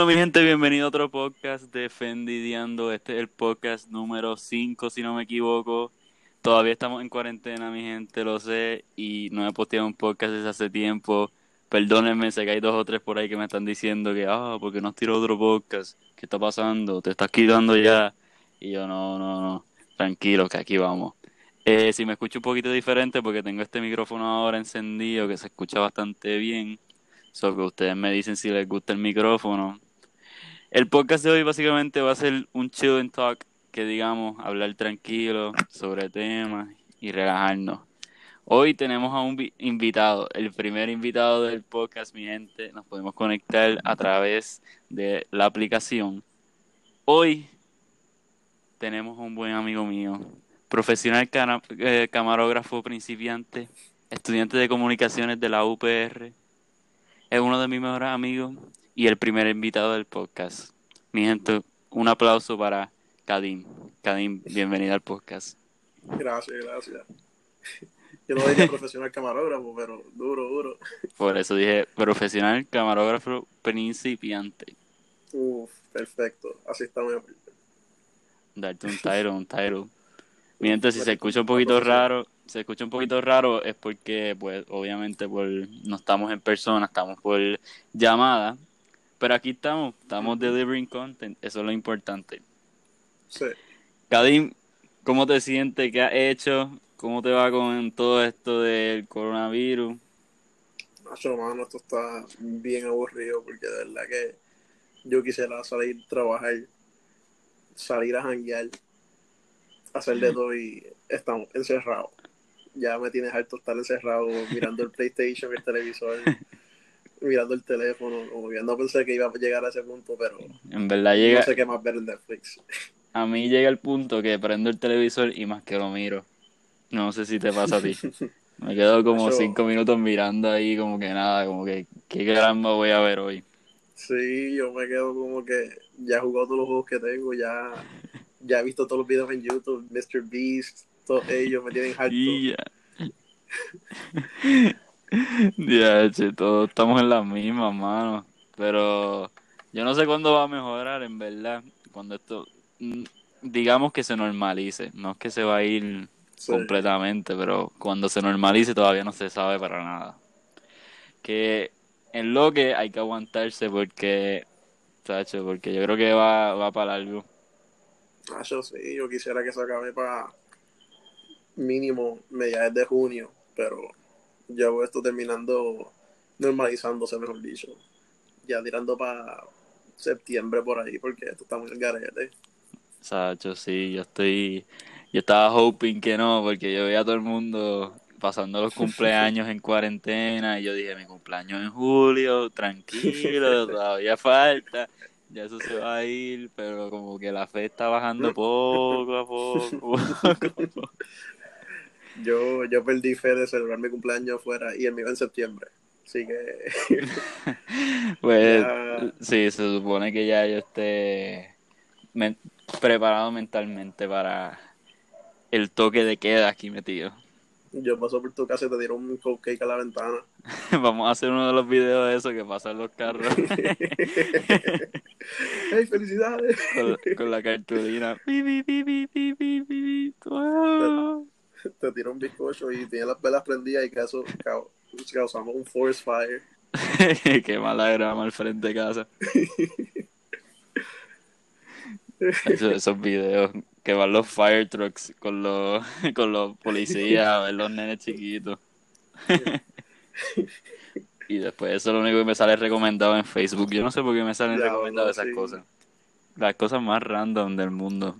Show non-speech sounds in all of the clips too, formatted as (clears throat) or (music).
Dímelo, mi gente, bienvenido a otro podcast de Fendidiando. Este es el podcast número 5, si no me equivoco. Todavía estamos en cuarentena, mi gente, lo sé, y no he posteado un podcast desde hace tiempo. Perdónenme, sé que hay dos o tres por ahí que me están diciendo que, ah, ¿por qué no has tirado otro podcast? ¿Qué está pasando? ¿Te estás quitando ya? Y yo, no, no, no, tranquilo, que aquí vamos. Eh, si me escucho un poquito diferente, porque tengo este micrófono ahora encendido que se escucha bastante bien. So que ustedes me dicen si les gusta el micrófono. El podcast de hoy básicamente va a ser un chill and talk, que digamos, hablar tranquilo sobre temas y relajarnos. Hoy tenemos a un vi- invitado, el primer invitado del podcast, mi gente. Nos podemos conectar a través de la aplicación. Hoy tenemos a un buen amigo mío, profesional eh, camarógrafo principiante, estudiante de comunicaciones de la UPR. Es uno de mis mejores amigos y el primer invitado del podcast. Mi gente, un aplauso para Kadim. Kadim, bienvenida al podcast. Gracias, gracias. Yo no diría profesional camarógrafo, pero duro, duro. Por eso dije profesional camarógrafo principiante. Uf, perfecto. Así está mejor. Darte un title, un title. Mi gente, si se escucha un poquito raro, se escucha un poquito raro es porque, pues, obviamente, por, no estamos en persona, estamos por llamada. Pero aquí estamos, estamos delivering content, eso es lo importante. Sí. Kadim, ¿cómo te sientes? ¿Qué has hecho? ¿Cómo te va con todo esto del coronavirus? Nacho, mano, esto está bien aburrido porque de verdad que yo quisiera salir, trabajar, salir a janguear, hacer de todo y estamos encerrados. Ya me tienes harto estar encerrado mirando el PlayStation, el televisor, (laughs) mirando el teléfono. Como no pensé que iba a llegar a ese punto, pero En verdad llega, no sé qué más ver en Netflix. (laughs) a mí llega el punto que prendo el televisor y más que lo miro. No sé si te pasa a ti. (laughs) Me quedo como Eso- cinco minutos mirando ahí como que nada, como que qué caramba voy a ver hoy. Sí, yo me quedo como que ya he jugado todos los juegos que tengo, ya, ya he visto todos los videos en YouTube, Mr. Beast, todos ellos me tienen (laughs) harto. Y ya. Che, todos estamos en la misma, mano. Pero yo no sé cuándo va a mejorar, en verdad. Cuando esto, mm, digamos que se normalice. No es que se va a ir Sí. completamente, pero cuando se normalice todavía no se sabe para nada. Que en lo que hay que aguantarse porque, tacho, porque yo creo que va, va para algo. Ah, yo sí, yo quisiera que se acabe para mínimo mediados de junio, pero ya veo esto terminando normalizándose, mejor dicho. Ya tirando para septiembre por ahí, porque esto está muy garete. Sacho, sí, yo estoy, yo estaba hoping que no, porque yo veía a todo el mundo pasando los cumpleaños en cuarentena y yo dije, mi cumpleaños en julio, tranquilo, (laughs) todavía falta, ya eso se va a ir, pero como que la fe está bajando (laughs) poco a poco. (laughs) Yo, yo perdí fe de celebrar mi cumpleaños afuera y el mío en septiembre. Así que (laughs) Pues Ya. sí, se supone que ya yo esté men- preparado mentalmente para el toque de queda aquí metido. yo paso por tu casa y te dieron un cupcake a la ventana. (laughs) Vamos a hacer uno de los videos de eso que pasan los carros (laughs) ¡Hey, felicidades! con, con la cartulina. Pi, pi, pi, pi, pi, pi, pi, wow. (laughs) Te tiro un bizcocho y tiene las velas prendidas y caso, cau- causamos un forest fire. (laughs) Qué mala grama al frente de casa. (laughs) Esos, esos videos que van los fire trucks con los, con los policías a ver los nenes chiquitos. y después eso es lo único que me sale recomendado en Facebook. Yo no sé por qué me salen Ya, recomendadas no, esas sí. cosas. Las cosas más random del mundo.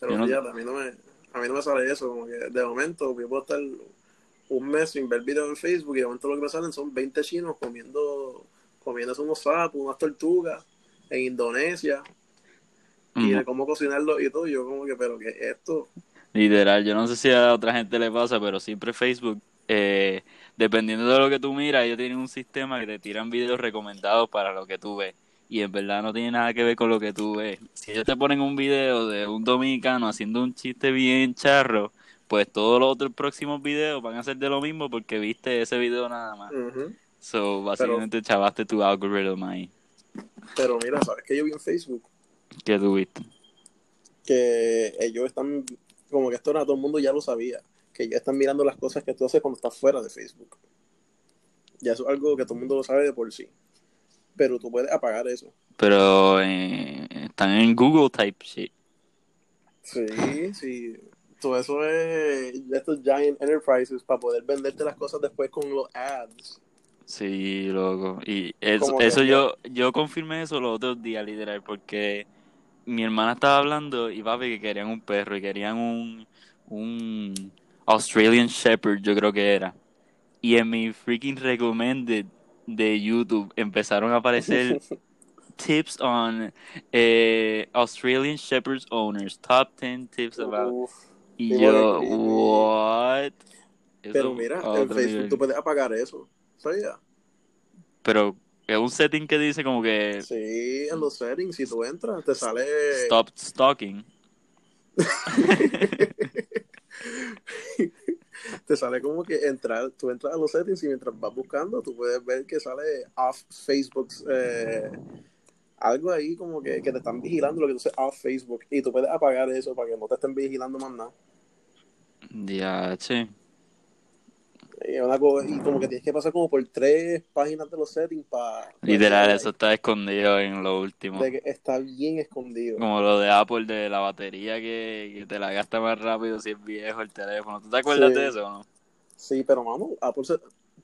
Pero Yo no- fíjate, a mí no me, a mí no me sale eso, como que de momento yo puedo estar un mes sin ver videos en Facebook y de momento lo que me salen son 20 chinos comiendo, comiéndose unos sapos, unas tortugas en Indonesia y de cómo cocinarlo y todo. Yo como que, pero que esto, Literal, yo no sé si a otra gente le pasa, pero siempre Facebook, eh, dependiendo de lo que tú miras, ellos tienen un sistema que te tiran videos recomendados para lo que tú ves. Y en verdad no tiene nada que ver con lo que tú ves. Si ellos te ponen un video de un dominicano haciendo un chiste bien charro, pues todos los otros próximos videos van a ser de lo mismo porque viste ese video nada más. ujú. So, básicamente chavaste tu algoritmo ahí. Pero mira, ¿sabes qué yo vi en Facebook? ¿Qué tuviste? Que ellos están, como que esto era todo el mundo ya lo sabía, que ellos están mirando las cosas que tú haces cuando estás fuera de Facebook. Ya eso es algo que todo el mundo lo sabe de por sí. Pero tú puedes apagar eso. Pero eh, están en Google type shit. Sí, sí. Todo eso es de estos giant enterprises para poder venderte las cosas después con los ads. Sí, loco. Y eso, que eso yo, yo confirmé eso los otros días, literal, porque mi hermana estaba hablando y papi que querían un perro y querían un, un Australian Shepherd, yo creo que era. Y en mi freaking recommended de YouTube empezaron a aparecer (laughs) tips on eh, Australian Shepherds owners, top 10 tips about. Uf. Y yo, bueno, what? Pero mira, en Facebook nivel. tú puedes apagar eso. ¿Sabías? Pero es un setting que dice como que Sí, en los settings, si tú entras, te sale. stop stalking. (laughs) (laughs) te sale como que entrar, tú entras a los settings y mientras vas buscando, tú puedes ver que sale off Facebook, eh, algo ahí como que, que te están vigilando lo que tú haces off Facebook y tú puedes apagar eso para que no te estén vigilando más nada. Ya, sí. Y, una co- y como que tienes que pasar como por tres páginas de los settings para... Literal, eso está escondido en lo último. De que está bien escondido. Como lo de Apple de la batería que, que te la gasta más rápido si es viejo el teléfono. ¿Tú te acuerdas Sí. de eso o no? Sí, pero mano, Apple se...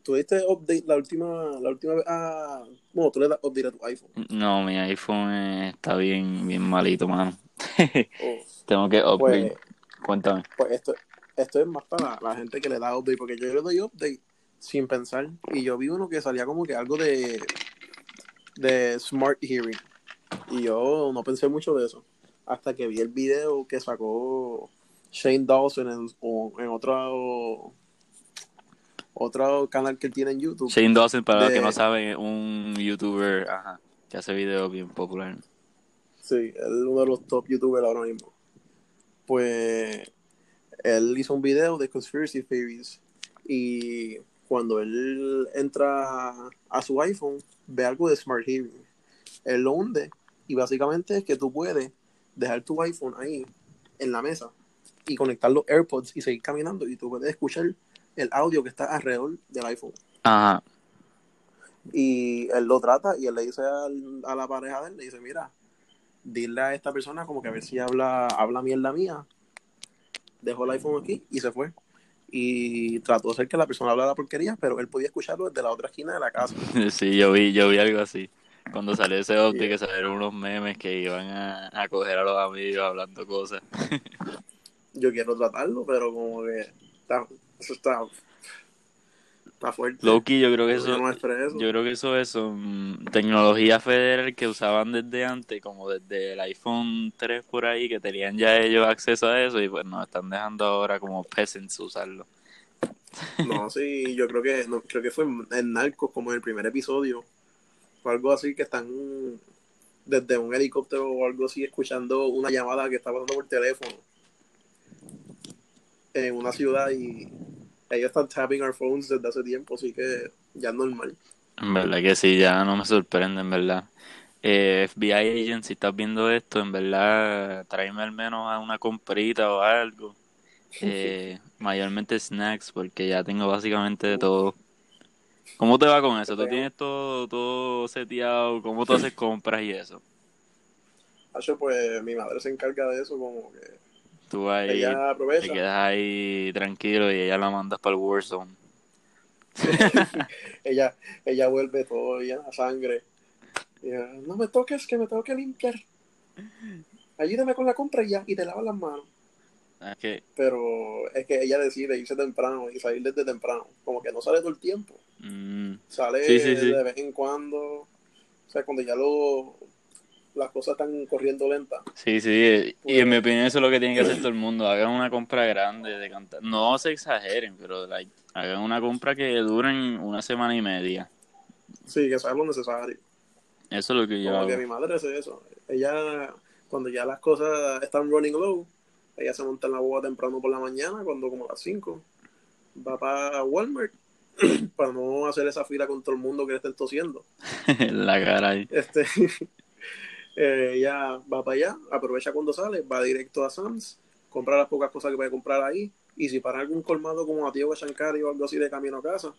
¿Tú diste update la última, la última vez a... Bueno, tú le das update a tu iPhone. No, mi iPhone está bien, bien malito, mano. (laughs) Oh, Tengo que upgrade. pues, Cuéntame. pues esto, esto es más para la gente que le da update, porque yo le doy update sin pensar. Y yo vi uno que salía como que algo de, de Smart Hearing. Y yo no pensé mucho de eso. Hasta que vi el video que sacó Shane Dawson en, en otro, otro canal que él tiene en YouTube. Shane Dawson, para los que no saben, es un youtuber ajá, que hace videos bien populares. Sí, es uno de los top youtubers ahora mismo. Pues él hizo un video de conspiracy theories y cuando él entra a su iPhone ve algo de Smart Hearing. Él lo hunde y básicamente es que tú puedes dejar tu iPhone ahí en la mesa y conectar los AirPods y seguir caminando y tú puedes escuchar el audio que está alrededor del iPhone. Ajá. Y él lo trata y él le dice al- a la pareja de él, le dice, mira, dile a esta persona como que a ver si habla, habla mierda mía. Dejó el iPhone aquí y se fue. Y trató de hacer que la persona hablara porquería, pero él podía escucharlo desde la otra esquina de la casa. (laughs) Sí, yo vi, yo vi algo así. Cuando salió ese Yeah. que salieron unos memes que iban a, a coger a los amigos hablando cosas. (laughs) Yo quiero tratarlo, pero como que está, eso está, está fuerte. Loki, yo creo que eso, no eso. yo creo que eso es mm, tecnología federal que usaban desde antes, como desde el iPhone 3 por ahí, que tenían ya ellos acceso a eso y pues nos están dejando ahora como peasants usarlo. No, (laughs) sí, yo creo que no, creo que fue en Narcos, como en el primer episodio, o algo así, que están desde un helicóptero o algo así, escuchando una llamada que está pasando por teléfono en una ciudad y ellos están tapping our phones desde hace tiempo, así que ya es normal. En verdad que sí, ya no me sorprende, en verdad. Eh, FBI agent, si estás viendo esto, en verdad, tráeme al menos a una comprita o algo. (laughs) Eh, mayormente snacks, porque ya tengo básicamente de todo. ¿Cómo te va con eso? ¿Tú tienes todo, todo seteado? ¿Cómo tú haces (laughs) compras y eso? Hacho, pues mi madre se encarga de eso, como que Tú ahí te quedas ahí tranquilo y ella la mandas para el Warzone. (laughs) ella, ella vuelve todo llena de sangre. Ella, no me toques, que me tengo que limpiar. Ayúdame con la compra y ya, y te lavas las manos. Que, Pero es que ella decide irse temprano y salir desde temprano. Como que no sale todo el tiempo. mm, Sale Sí, sí, sí. de vez en cuando. O sea, cuando ya lo, las cosas están corriendo lentas. Sí, sí, y en mi opinión eso es lo que tiene que hacer todo el mundo. Hagan una compra grande de canta- No se exageren, pero like, hagan una compra que duren una semana y media. Sí, que sabes lo necesario. Eso es lo que yo Como que mi madre hace eso. Ella, cuando ya las cosas están running low, ella se monta en la boda temprano por la mañana, cuando como a las 5, va para Walmart (clears throat) para no hacer esa fila con todo el mundo que le estén tosiendo. (laughs) la cara ahí. Este, (laughs) eh, ella va para allá, aprovecha cuando sale, va directo a Sam's, compra las pocas cosas que puede comprar ahí, y si para algún colmado como a Tío Shankari o algo así de camino a casa,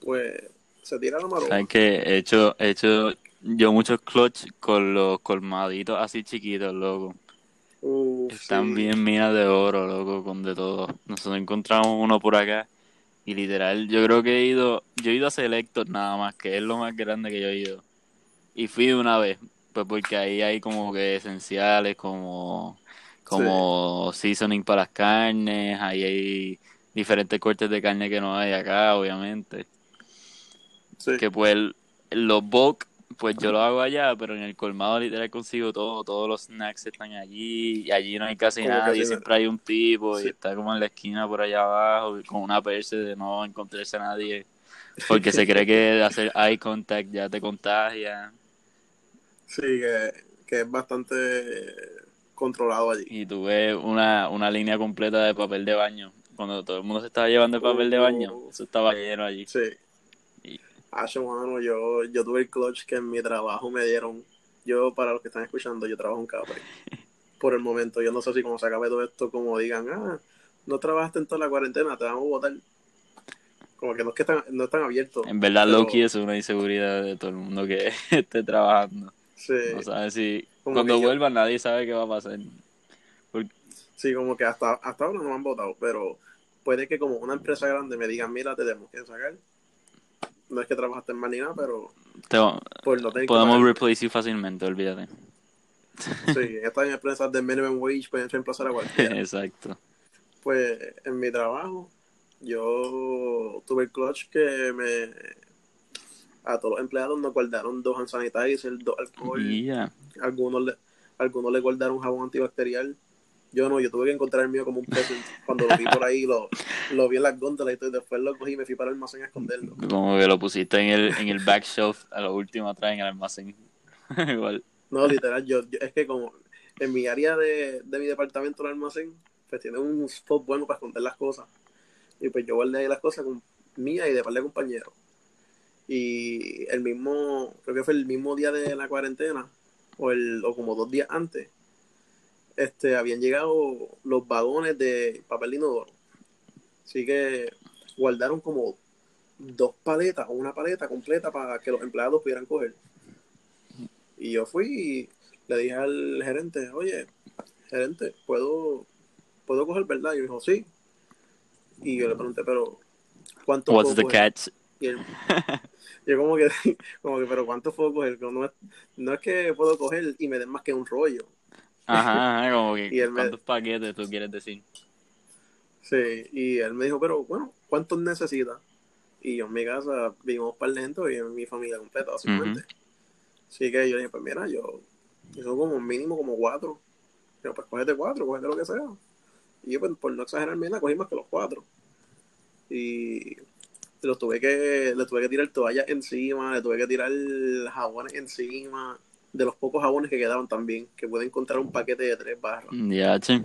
pues se tira la maroma. ¿Sabes que He hecho, he hecho yo muchos clutch con los colmaditos así chiquitos, loco. Están sí. bien minas de oro, loco, con de todo. Nosotros encontramos uno por acá y literal, yo creo que he ido, yo he ido a Selector nada más, que es lo más grande que yo he ido. Y fui una vez, pues porque ahí hay como que esenciales, como, como seasoning para las carnes, ahí hay diferentes cortes de carne que no hay acá, obviamente. Sí. Que pues los bulk, pues yo lo hago allá, pero en el colmado literal consigo todo, todos los snacks están allí, y allí no hay casi Como sí, siempre hay un tipo Sí. y está como en la esquina por allá abajo, con una perse de no encontrarse a nadie, (laughs) porque se cree que (laughs) hacer eye contact ya te contagia, Sí, que, que es bastante controlado allí. y tú ves una, una línea completa de papel de baño, cuando todo el mundo se estaba llevando el papel de baño, Oh. eso estaba lleno allí. Sí. Y- Ah, mano, yo, yo tuve el clutch que en mi trabajo me dieron. Yo, para los que están escuchando, yo trabajo en Capri. (laughs) Por el momento, yo no sé si como se acabe todo esto, como digan, ah, no trabajaste en toda la cuarentena, te vamos a votar. Como que no es que están, no están abiertos. En verdad, Pero- Loki es una inseguridad de todo el mundo que (laughs) esté trabajando. Sí, No si cuando que yo- vuelva nadie sabe qué va a pasar. sí, como que hasta, hasta ahora no me han votado, pero puede que como una empresa grande me digan, mira, te tenemos que sacar. No es que trabajaste en mal ni nada, pero Te- no podemos replace you fácilmente, olvídate. Sí, estas empresas de minimum wage pueden reemplazar a cualquiera. (laughs) Exacto. Pues en mi trabajo, yo tuve el clutch que me. A todos los empleados nos guardaron dos hand sanitizer, dos alcohol. Y ya. Algunos le, algunos le guardaron jabón antibacterial. Yo no, yo tuve que encontrar el mío como un present. Cuando lo vi por ahí, lo, lo vi en las góndolas y después lo cogí y me fui para el almacén a esconderlo. Como que lo pusiste en el, en el back shelf a lo último atrás en el almacén. (laughs) Igual. No, literal, yo, yo- es que como en mi área de, de mi departamento, el almacén, pues tiene un spot bueno para esconder las cosas. Y pues yo guardé ahí las cosas con mía y de par de compañeros. Y el mismo, creo que fue el mismo día de la cuarentena, o, el, o como dos días antes, este, habían llegado los vagones de papel de inodoro. Así que guardaron como dos paletas o una paleta completa para que los empleados pudieran coger. Y yo fui y le dije al gerente, oye, gerente, ¿puedo, ¿puedo coger verdad? Y me dijo, sí. Y yo le pregunté, pero ¿cuánto What's puedo the coger? catch? Y él- yo como que, (laughs) como que, pero ¿cuánto puedo coger? No es, no es que puedo coger y me den más que un rollo. (laughs) Ajá, como que Y él me- ¿cuántos paquetes tú quieres decir? Sí, y él me dijo, pero bueno, ¿cuántos necesitas? Y yo en mi casa vivimos par de gente y en mi familia completa, básicamente. Así que yo dije, pues mira, yo, yo son como mínimo como cuatro. Yo, pues cógete cuatro, cógete lo que sea. Y yo, pues, por no exagerar, mira, cogí más que los cuatro. Y los tuve que, le tuve que tirar toallas encima, le tuve que tirar jabones encima, de los pocos jabones que quedaban también, que pude encontrar un paquete de tres barras. Ya, che.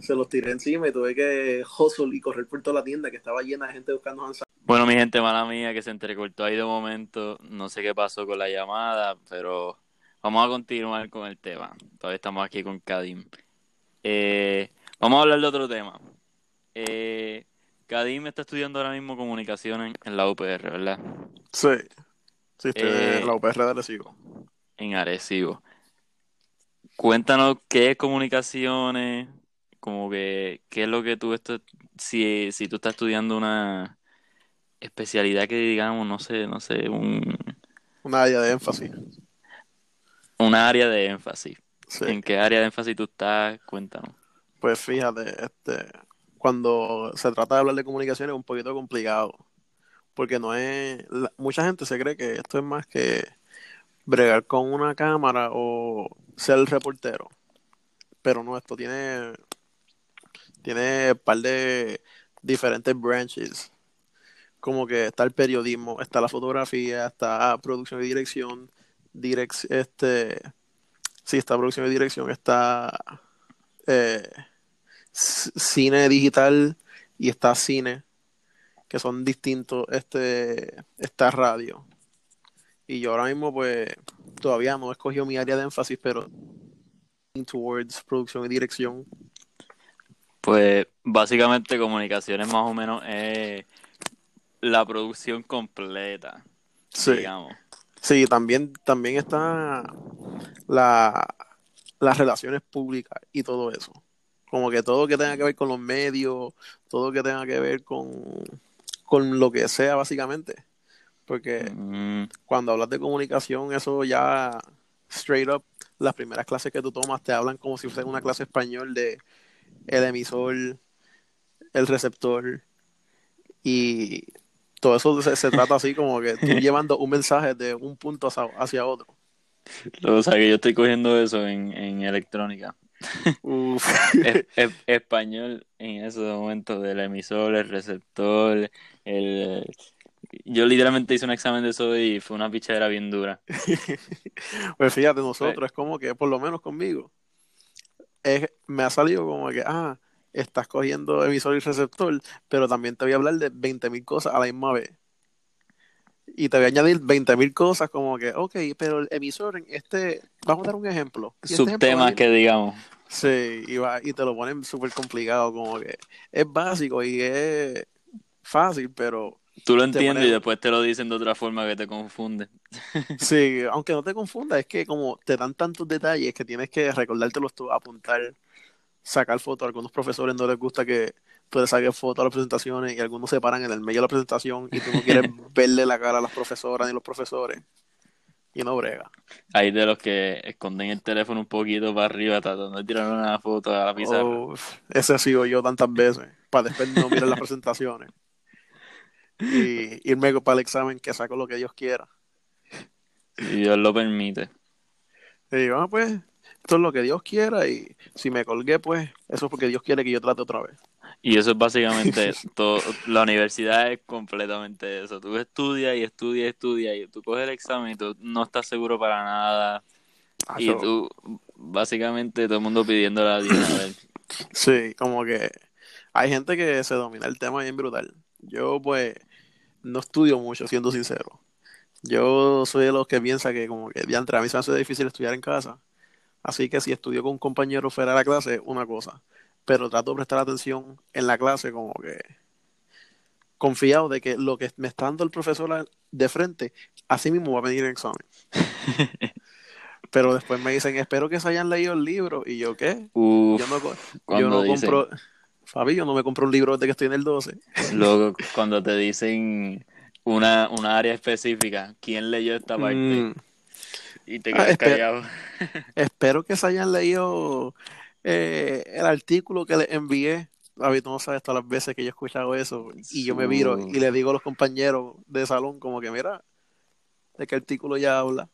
Se los tiré encima y tuve que hustle y correr por toda la tienda que estaba llena de gente buscando hand Bueno, mi gente, mala mía, que se entrecortó ahí de momento. No sé qué pasó con la llamada, pero vamos a continuar con el tema. Todavía estamos aquí con Kadim. Eh, vamos a hablar de otro tema. Eh, Kadim está estudiando ahora mismo comunicación en, en la UPR, ¿verdad? Sí, sí, estoy Eh, en la UPR de Arecibo. En Arecibo. Cuéntanos qué es comunicaciones, como que qué es lo que tú estás, si, si tú estás estudiando una especialidad que digamos, no sé, no sé, un, Una área de énfasis. una área de énfasis. Sí. ¿En qué área de énfasis tú estás? Cuéntanos. Pues fíjate, este, cuando se trata de hablar de comunicación es un poquito complicado, porque no es, mucha gente se cree que esto es más que bregar con una cámara o ser el reportero, pero no, esto tiene, tiene un par de diferentes branches, como que está el periodismo, está la fotografía, está producción y dirección, direc- este, sí, está producción y dirección, está eh, cine digital y está cine que son distintos este, esta radio. Y yo ahora mismo, pues, todavía no he escogido mi área de énfasis, pero towards producción y dirección. Pues básicamente comunicaciones más o menos es la producción completa, Sí. digamos. Sí, también, también está la, las relaciones públicas y todo eso. Como que todo que tenga que ver con los medios, todo que tenga que ver con, con lo que sea, básicamente. Porque Mm, cuando hablas de comunicación, eso ya straight up, las primeras clases que tú tomas te hablan como si fuese una clase español de el emisor, el receptor y todo eso se, se trata así como que tú (laughs) llevando un mensaje de un punto hacia, hacia otro. o sea que yo estoy cogiendo eso en, en electrónica. Uf. Es- es- español en esos momentos del emisor, el receptor, el... Yo literalmente hice un examen de eso y fue una pichadera bien dura. (laughs) Pues fíjate, nosotros es como que, por lo menos conmigo, es, me ha salido como que, ah, estás cogiendo emisor y receptor, pero también te voy a hablar de 20.000 cosas a la misma vez. Y te voy a añadir 20.000 cosas como que, ok, pero el emisor en este, vamos a dar un ejemplo. Este Subtemas que digamos. Sí, y, va, y te lo ponen súper complicado, como que es básico y es fácil, pero Tú lo entiendes y después te lo dicen de otra forma que te confunde. (laughs) Sí, aunque no te confundas, es que como te dan tantos detalles que tienes que recordártelos tú, apuntar, sacar fotos. A algunos profesores no les gusta que tú le saques fotos a las presentaciones y algunos se paran en el medio de la presentación y tú no quieres (laughs) verle la cara a las profesoras ni los profesores. Y no brega. Hay de los que esconden el teléfono un poquito para arriba tratando de tirar una foto a la pizarra. Uf, ese ha sido yo tantas veces, para después no mirar las presentaciones. Y irme para el examen que saco lo que Dios quiera. Si Dios lo permite. Y digo, ah, pues, esto es lo que Dios quiera y si me colgué, pues, eso es porque Dios quiere que yo trate otra vez. Y eso es básicamente (laughs) todo. La universidad es completamente eso. Tú estudias y estudias y estudias y tú coges el examen y tú no estás seguro para nada. Y Acho, tú, básicamente, todo el mundo pidiéndole a Dios a ver. (laughs) Sí, como que hay gente que se domina el tema bien brutal. Yo, pues, no estudio mucho, siendo sincero. Yo soy de los que piensa que, como que, diantre, a mí se me hace difícil estudiar en casa. Así que si estudio con un compañero fuera de la clase, una cosa. Pero trato de prestar atención en la clase, como que confiado de que lo que me está dando el profesor de frente, así mismo va a venir el examen. (laughs) Pero después me dicen, espero que se hayan leído el libro. Y yo, ¿qué? Uf, Yo no, yo no dicen, compro, Fabi, yo no me compro un libro desde que estoy en el 12. luego, (laughs) cuando te dicen una, una área específica, ¿quién leyó esta parte? Mm, Y te Ah, quedas callado. espero que se hayan leído eh, el artículo que les envié. Fabi, tú no sabes todas las veces que yo he escuchado eso. Y yo me viro y le digo a los compañeros de salón como que, mira, ¿de qué artículo ya habla?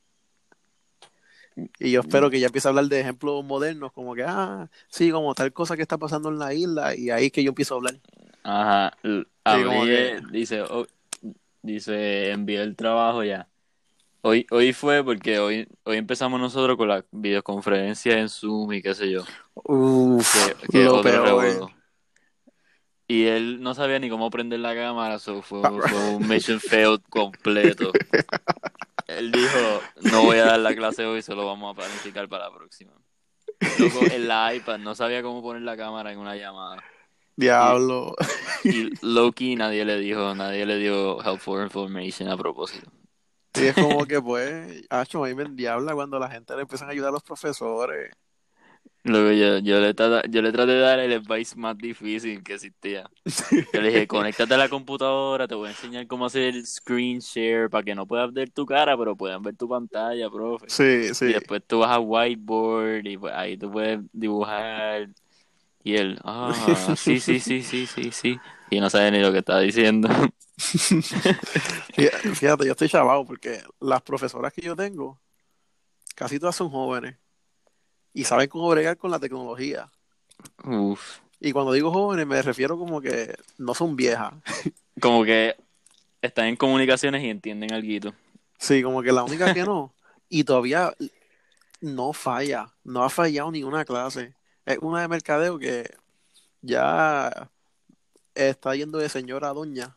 Y yo espero que ya empiece a hablar de ejemplos modernos, como que, ah, sí, como tal cosa que está pasando en la isla, y ahí es que yo empiezo a hablar. Ajá. abrí, que- el- dice, oh, dice, envié el trabajo ya. Hoy, hoy fue porque hoy, hoy empezamos nosotros con la videoconferencia en Zoom y qué sé yo. Uf, Que, que lo otro peor. Y él no sabía ni cómo prender la cámara, so fue, fue un mission failed completo. Él dijo, no voy a dar la clase hoy, solo vamos a planificar para la próxima. Loco, en la iPad no sabía cómo poner la cámara en una llamada. Diablo. Y Loki nadie le dijo, nadie le dio helpful information a propósito. Y es como que, pues, acho, a mí me endiabla cuando la gente le empiezan a ayudar a los profesores. Luego yo, yo, le trata- yo le traté de dar el advice más difícil que existía. Yo le dije, (laughs) conéctate a la computadora, te voy a enseñar cómo hacer el screen share para que no puedas ver tu cara, pero puedan ver tu pantalla, profe. Sí, Y sí. después tú vas a whiteboard y pues ahí tú puedes dibujar. Y él, ah, sí, sí, sí, sí, sí, sí. Y no sabe ni lo que está diciendo. (laughs) (laughs) Fí- Fíjate, yo estoy chavado porque las profesoras que yo tengo, casi todas son jóvenes y saben cómo bregar con la tecnología. Uf. Y cuando digo jóvenes me refiero como que no son viejas. (laughs) Como que están en comunicaciones y entienden algo. Sí, como que la única que no. Y todavía no falla, no ha fallado ninguna clase. Es una de mercadeo que ya está yendo de señora a doña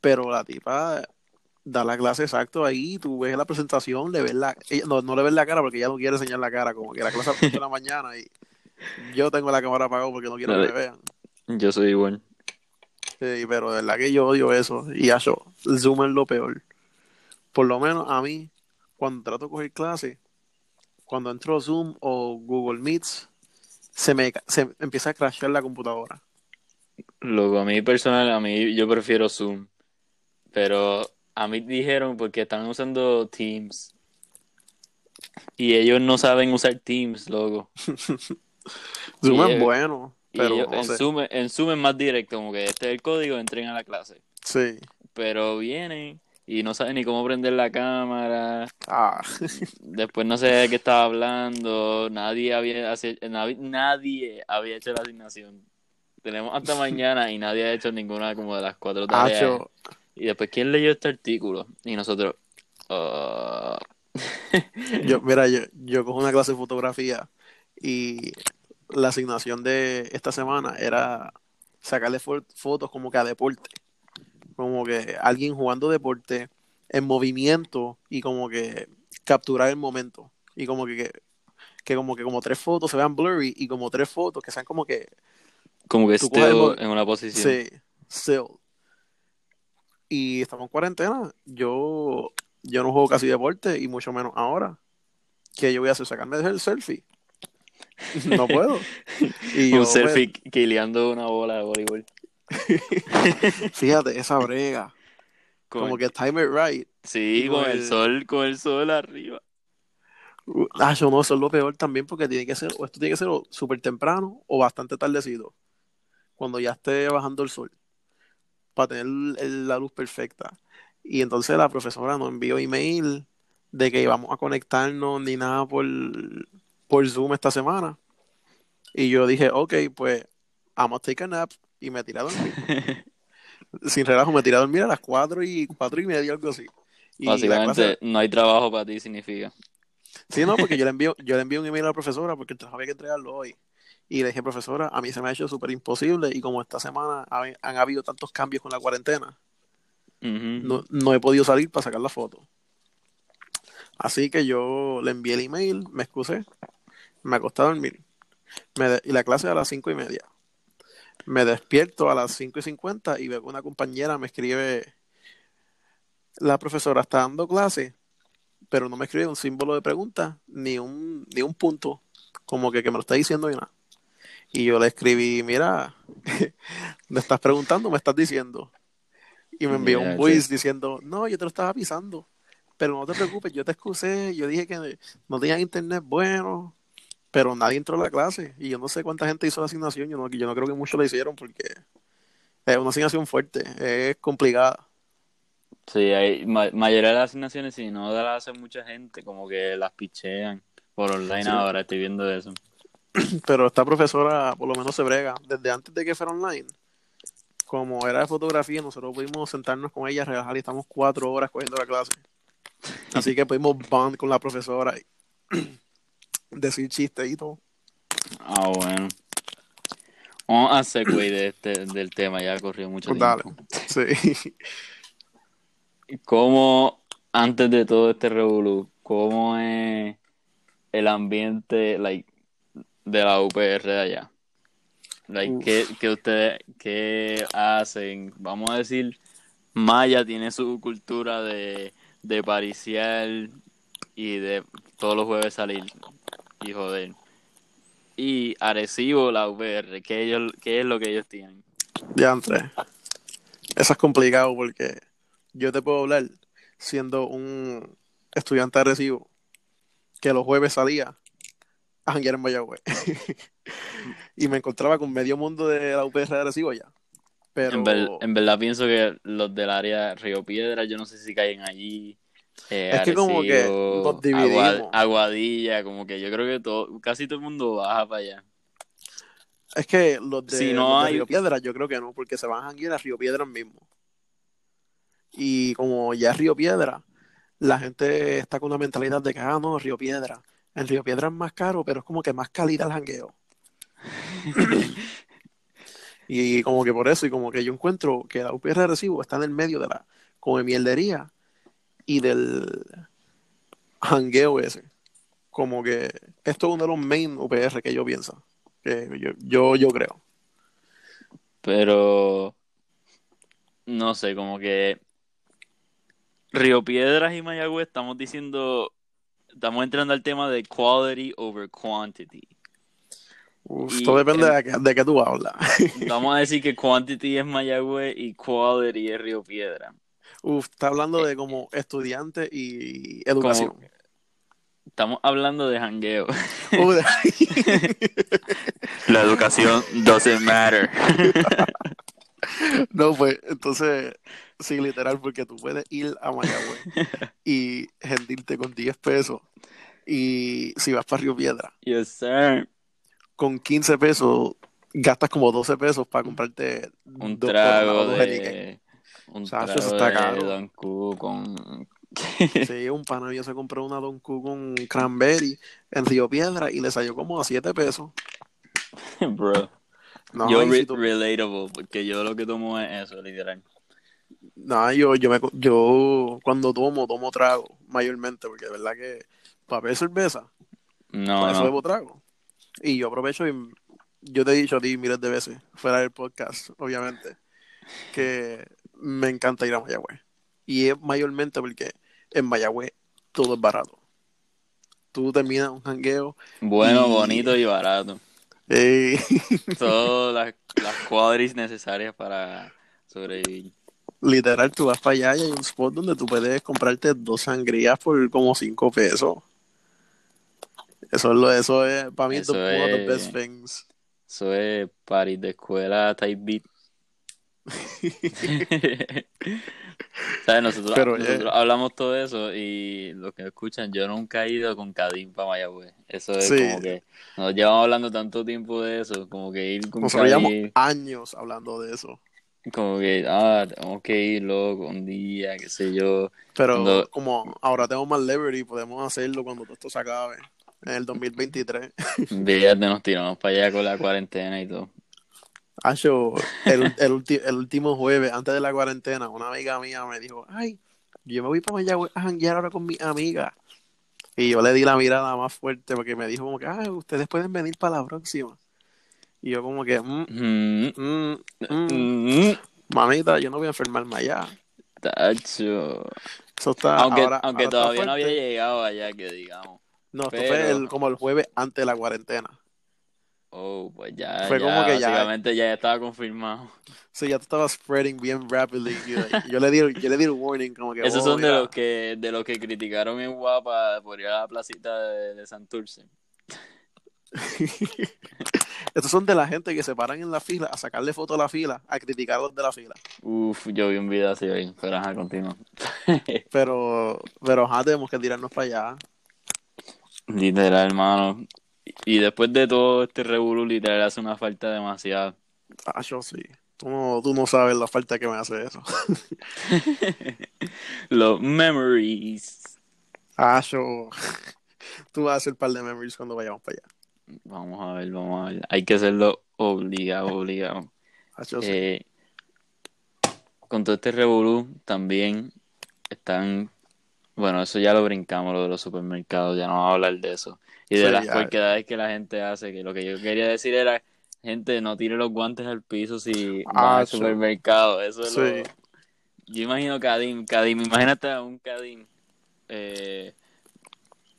pero la tipa da la clase exacto ahí, tú ves la presentación, le ves la, ella, no, no le ves la cara porque ella no quiere enseñar la cara, como que la clase a de la mañana y yo tengo la cámara apagada porque no quiero que me vean. Yo soy igual. Sí, pero de verdad que yo odio eso. Y yo, el Zoom es lo peor. Por lo menos a mí, cuando trato de coger clase, cuando entro Zoom o Google Meets, se me, se empieza a crashear la computadora. Luego, a mí personal, a mí yo prefiero Zoom. Pero a mí dijeron porque están usando Teams. Y ellos no saben usar Teams, loco. (laughs) Zoom es bueno. Pero, ellos, en, Zoom, en Zoom es más directo, como que este es el código, entren a la clase. Sí. Pero vienen y no saben ni cómo prender la cámara. Ah. Después no sé de qué estaba hablando. Nadie había, nadie había hecho la asignación. Tenemos hasta (laughs) mañana y nadie ha hecho ninguna como de las cuatro tareas. Y después, ¿quién leyó este artículo? Y nosotros. Uh... yo, mira, yo, (laughs) yo cojo una clase de fotografía y la asignación de esta semana era sacarle fotos como que a deporte. Como que alguien jugando deporte en movimiento y como que capturar el momento. Y como que, que como que como tres fotos se vean blurry y como tres fotos que sean como que como que still en una posición. Sí, still. Y estamos en cuarentena. Yo, yo no juego casi deporte y mucho menos ahora. que yo voy a hacer? Sacarme el selfie. No puedo. (laughs) Y Un selfie quileando una bola de voleibol. (laughs) Fíjate, esa brega. Como que time it right. Sí, con, el... sol, con el sol arriba. Ah, yo no, eso es lo peor también porque tiene que ser, o esto tiene que ser súper temprano o bastante tardecido. Cuando ya esté bajando el sol. Para tener la luz perfecta. Y entonces la profesora nos envió email de que íbamos a conectarnos ni nada por, por Zoom esta semana. Y yo dije, ok, pues, vamos a take a nap. Y me tiré a dormir. (laughs) Sin relajo, me tiré a dormir a las cuatro y cuatro y media, algo así. Y Básicamente, no hay trabajo para ti, significa. Sí, no, porque yo le (laughs) envío, yo le envío un email a la profesora porque el trabajo había que entregarlo hoy. Y le dije, profesora, a mí se me ha hecho súper imposible y como esta semana han habido tantos cambios con la cuarentena, no, no, he podido salir para sacar la foto. Así que yo le envié el email, me excusé me acosté a dormir. y la clase a las cinco y media. Me despierto a las cinco y cincuenta y veo que una compañera me escribe, la profesora está dando clase, pero no me escribe un símbolo de pregunta ni un, ni un punto, como que, que me lo está diciendo y nada. Y yo le escribí, mira, (laughs) me estás preguntando, me estás diciendo. Y me envió un voice diciendo, no, yo te lo estaba avisando, pero no te preocupes, yo te excusé, yo dije que no tenía internet bueno, pero nadie entró a la clase y yo no sé cuánta gente hizo la asignación, yo no, yo no creo que muchos la hicieron porque es una asignación fuerte, es complicada. Sí, hay mayoría de las asignaciones, si no las hace mucha gente, como que las pichean por online ahora, estoy viendo eso. (clears throat) Pero esta profesora por lo menos se brega, desde antes de que fuera online, como era de fotografía, nosotros pudimos sentarnos con ella, relajar y estamos cuatro horas cogiendo la clase. (laughs) Así que pudimos bond con la profesora. Y (clears throat) decir chistes y todo. Ah, bueno. Vamos a hacer güey de este, del tema, ya ha corrido mucho pues tiempo. Dale. Sí. (laughs) ¿Cómo, antes de todo este revolú, cómo es el ambiente like, de la UPR de allá? Like, ¿qué, ¿qué, ustedes qué hacen? Vamos a decir, Maya tiene su cultura de, de pariciar y de todos los jueves salir y joder. Y Arecibo, la VR, ¿qué, ellos, ¿qué es lo que ellos tienen? Ya, Andrés. Eso es complicado porque yo te puedo hablar siendo un estudiante de Arecibo que los jueves salía a janguear en Mayagüez. y me encontraba con medio mundo de la UPR de Arecibo ya. Pero... En, verdad pienso que los del área Río Piedra, yo no sé si caen allí. Eh, es que como que nos dividimos. aguadilla, como que yo creo que todo, casi todo el mundo baja para allá. Es que los de, Río Piedra yo creo que no, porque se van a ir a Río Piedra mismo. Y como ya es Río Piedra, la gente está con una mentalidad de que, ah, no, Río Piedra. En Río Piedra es más caro, pero es como que más calidad el jangueo. (laughs) Y como que por eso, y como que yo encuentro que la UPR de Recibo está en el medio de la come mierdería y del hangueo ese. Como que esto es uno de los main UPR que yo pienso. Que yo, yo, yo creo. Pero no sé, como que Río Piedras y Mayagüez estamos diciendo, estamos entrando al tema de quality over quantity. Uf, todo depende el- de, qué, de qué tú hablas. (laughs) Vamos a decir que quantity es Mayagüez y quality es Río Piedra. Uf, está hablando de como estudiante y educación. Estamos hablando de jangueo. Uf, (laughs) La educación doesn't matter. (laughs) no, pues, entonces, sí, literal, porque tú puedes ir a Mayagüez (laughs) y gentilte con 10 pesos. Y si vas para Río Piedra, yes, sir. con 15 pesos, gastas como 12 pesos para comprarte Un dos trago dos de... Un Sacho, trago eso está de caro. Don Q con... Sí, un pana mío se compró una Don Q con cranberry en Río Piedra y le salió como a 7 pesos. (laughs) Bro. No, yo re- si tú- relatable, porque yo lo que tomo es eso, literal. No, yo, yo, me, yo cuando tomo, tomo trago, mayormente, porque de verdad que para beber cerveza, No, para eso no. bebo trago. Y yo aprovecho y yo te he dicho a ti miles de veces, fuera del podcast, obviamente, que me encanta ir a Mayagüez. Y es mayormente porque en Mayagüez todo es barato. Tú terminas un jangueo Bueno, Y- bonito y barato. eh, (laughs) Todas las, las cuadris necesarias para sobrevivir. Literal, tú vas para allá y hay un spot donde tú puedes comprarte dos sangrías por como cinco pesos. Eso es lo, eso es, para mí, Eso the- one of the es- best things. Eso es party de escuela type beat. (laughs) ¿Sabes? Nosotros, Pero, eh, hablamos todo eso y los que escuchan, yo nunca he ido con Kadim para Mayagüez. Eso es Sí. como que nos llevamos hablando tanto tiempo de eso, como que ir con Nosotros llevamos años hablando de eso. Como que, ah, tenemos que ir, loco, un día, qué sé yo. Pero Cuando- como ahora tenemos más leverage, podemos hacerlo cuando todo esto se acabe. En el 2023. Fíjate, nos tiramos para allá con la cuarentena y todo. Acho, el, el, ulti- el último jueves, antes de la cuarentena, una amiga mía me dijo, ay, yo me voy para Mayagüez a janguear ahora con mi amiga. Y yo le di la mirada más fuerte porque me dijo como que, ah, ustedes pueden venir para la próxima. Y yo como que, mm, Mm, mm, mm, mm, mamita, yo no voy a enfermarme allá. tacho. Eso está, Aunque, ahora- aunque ahora todavía no había llegado allá, que digamos. No, esto pero- fue el- como el jueves antes de la cuarentena. Oh, pues ya, Fue ya, como que ya- básicamente ya estaba confirmado. Sí, ya te estaba spreading bien rapidly. Yo, yo le di, yo le di el warning como que... Esos oh, son de los que de los que criticaron en Guapa por ir a la placita de, de Santurce. (laughs) Estos son de la gente que se paran en la fila a sacarle foto a la fila, a criticar a los de la fila. Uf, yo vi un video así hoy, pero ajá, continúa. (laughs) Pero, pero ajá, tenemos que tirarnos para allá. Literal, hermano. Y después de todo este revolú, literal, hace una falta demasiado. Ah, yo sí. Tú no, tú no sabes la falta que me hace eso. (laughs) Los memories. Ah, yo. (laughs) Tú vas a hacer un par de memories cuando vayamos para allá. Vamos a ver, vamos a ver. Hay que hacerlo obligado, obligado. Ah. Eh, con todo este revolú también están, bueno, eso ya lo brincamos, lo de los supermercados, ya no vamos a hablar de eso. Y de Sí, las porquedades que la gente hace, que lo que yo quería decir era, gente, no tire los guantes al piso si Ah, al sí. supermercado. Eso es Sí. lo... Yo imagino Kadim, Kadim, imagínate a un Kadim. Eh,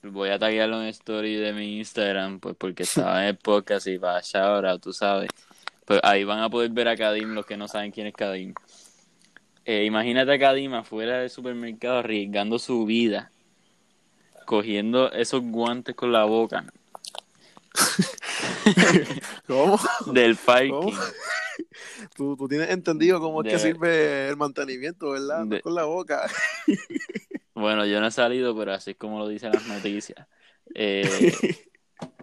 voy a taguearlo en story de mi Instagram, pues porque estaba en el podcast y para ahora, tú sabes. Pues ahí van a poder ver a Kadim los que no saben quién es Kadim. Eh, imagínate a Kadim afuera del supermercado arriesgando su vida, cogiendo esos guantes con la boca (laughs) ¿Cómo? del parking. ¿Cómo? (laughs) Tú, tú tienes entendido cómo es De que sirve el mantenimiento, ¿verdad? No De- con la boca. (laughs) Bueno, yo no he salido, pero así es como lo dicen las noticias. Eh,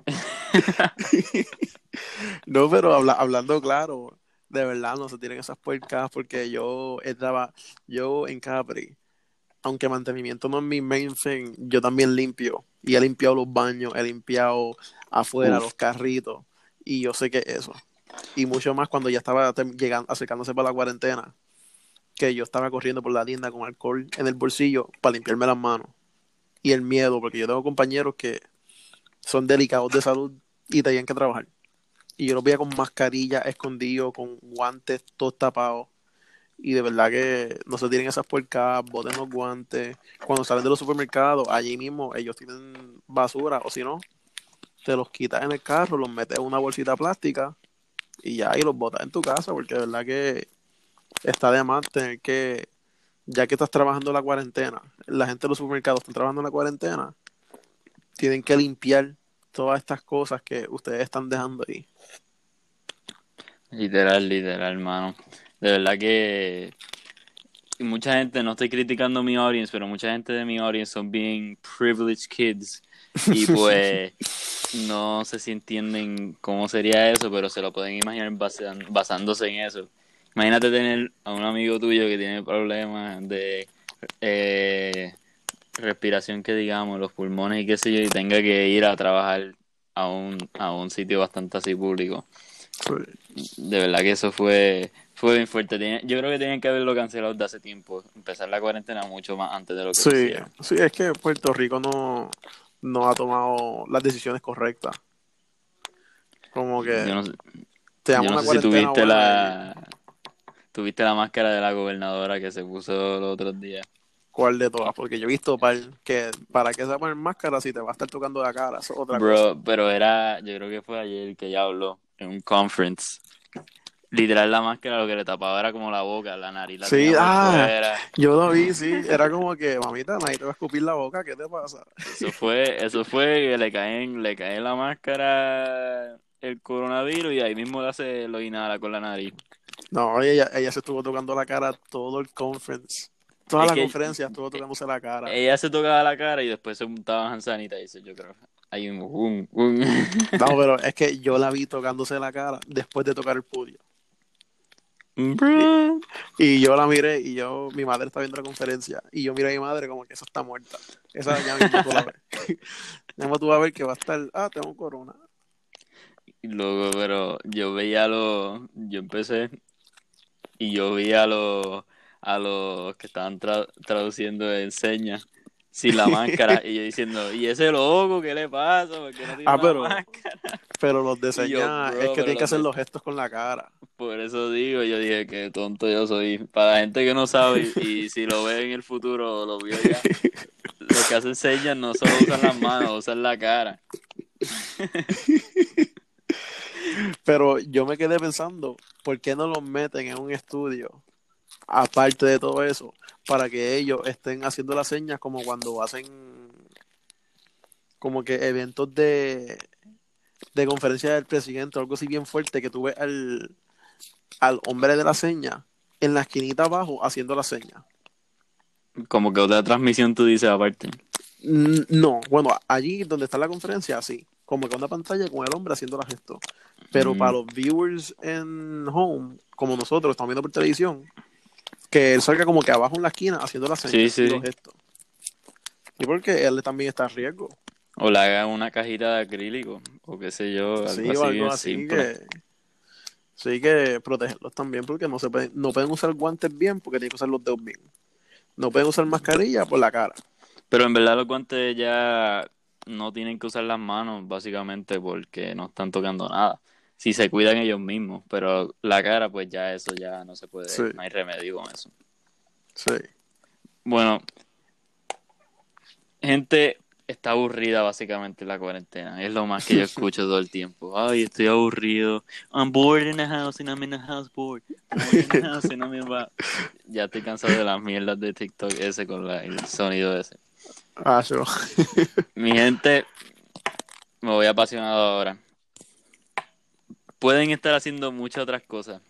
(laughs) No, pero habla- hablando claro, de verdad no se tienen esas puercas porque yo estaba, yo en Capri, aunque mantenimiento no es mi main thing, yo también limpio. Y he limpiado los baños, he limpiado afuera Uf. los carritos. Y yo sé que eso. Y mucho más cuando ya estaba llegando, acercándose para la cuarentena, que yo estaba corriendo por la tienda con alcohol en el bolsillo para limpiarme las manos. Y el miedo, porque yo tengo compañeros que son delicados de salud y tenían que trabajar. Y yo los veía con mascarilla, escondidos, con guantes, todos tapados. Y de verdad que no se tienen esas puercas, boten los guantes. Cuando salen de los supermercados, allí mismo ellos tienen basura, o si no, te los quitas en el carro, los metes en una bolsita plástica y ya, y los botas en tu casa, porque de verdad que está de más tener que, ya que estás trabajando la cuarentena, la gente de los supermercados están trabajando la cuarentena, tienen que limpiar todas estas cosas que ustedes están dejando ahí. Literal, literal, hermano. De verdad que mucha gente, no estoy criticando mi audience, pero mucha gente de mi audience son bien privileged kids y (laughs) pues no sé si entienden cómo sería eso, pero se lo pueden imaginar basan- basándose en eso. Imagínate tener a un amigo tuyo que tiene problemas de eh, respiración, que digamos, los pulmones y qué sé yo, y tenga que ir a trabajar a un, a un sitio bastante así público. De verdad que eso fue, fue bien fuerte. Yo creo que tenían que haberlo cancelado desde hace tiempo. Empezar la cuarentena mucho más antes de lo que Sí, hicieron. sí, es que Puerto Rico no, no ha tomado las decisiones correctas. Como que Yo no, sé- te yo damos no una sé si cuarentena tuviste buena la, tuviste la máscara de la gobernadora que se puso los otros días. ¿Cuál de todas? Porque yo he visto par, que para qué se va a poner máscara si te va a estar tocando la cara, eso es otra cosa. Bro, pero era, yo creo que fue ayer que ella habló en un conference. Literal la máscara lo que le tapaba era como la boca, la nariz la Sí, ah. Yo lo vi, sí, era como que, mamita, nadie te va a escupir la boca, ¿qué te pasa? Eso fue, eso fue que le caen, le cae en la máscara el coronavirus y ahí mismo le hace lo inhala con la nariz. No, ella, ella se estuvo tocando la cara todo el conference. Toda Es la conferencia estuvo tocándose la cara. Ella se tocaba la cara y después se untaba hand sanitizer, yo creo. Hay un, un, un. No, pero es que yo la vi tocándose la cara después de tocar el podio. Bro. Y yo la miré y yo, mi madre está viendo la conferencia y yo miré a mi madre como que esa está muerta. Esa ya mismo tú la ves. (laughs) Ya mismo tú vas a ver que va a estar, ah, tengo corona. Y luego, pero yo veía los, yo empecé y yo vi a los, a los que estaban tra- traduciendo en señas sin la máscara y yo (laughs) diciendo, ¿y ese loco qué le pasa? ¿Por qué no tiene Ah, pero- máscara? Pero los de (laughs) señas es que tienen que hacer los gestos con la cara. Por eso digo, yo dije que tonto yo soy. Para la gente que no sabe y, y si lo ve en el futuro lo vio ya, los que hacen señas no solo usan las manos, usan la cara. (laughs) Pero yo me quedé pensando, ¿por qué no los meten en un estudio, aparte de todo eso, para que ellos estén haciendo las señas como cuando hacen como que eventos de, de conferencia del presidente o algo así bien fuerte, que tú ves al, al hombre de la seña en la esquinita abajo haciendo la seña? Como que otra transmisión tú dices aparte. No, bueno, allí donde está la conferencia, sí, como que una pantalla con el hombre haciendo la gesto. Pero Mm. para los viewers en home, como nosotros estamos viendo por televisión, que él salga como que abajo en la esquina haciendo la señas Sí, y sí. los gestos. Y porque él también está a riesgo. O le hagan una cajita de acrílico, o qué sé yo, algo Sí, así o algo así que sí que protegerlos también porque no se pueden, no pueden usar guantes bien porque tienen que usar los dedos bien. No pueden usar mascarilla por la cara. Pero en verdad los guantes ya no tienen que usar las manos, básicamente, porque no están tocando nada. Si se cuidan ellos mismos, pero la cara, pues ya eso ya no se puede, Sí. no hay remedio con eso. Sí. Bueno, gente está aburrida básicamente en la cuarentena. Es lo más que yo (laughs) escucho todo el tiempo. Ay, estoy aburrido. I'm bored in the house and I'm in the house bored. I'm in the house and I'm in the... Ya estoy cansado de las mierdas de TikTok ese con la- el sonido ese. Ah, yo. (laughs) Mi gente, me voy apasionado ahora. Pueden estar haciendo muchas otras cosas.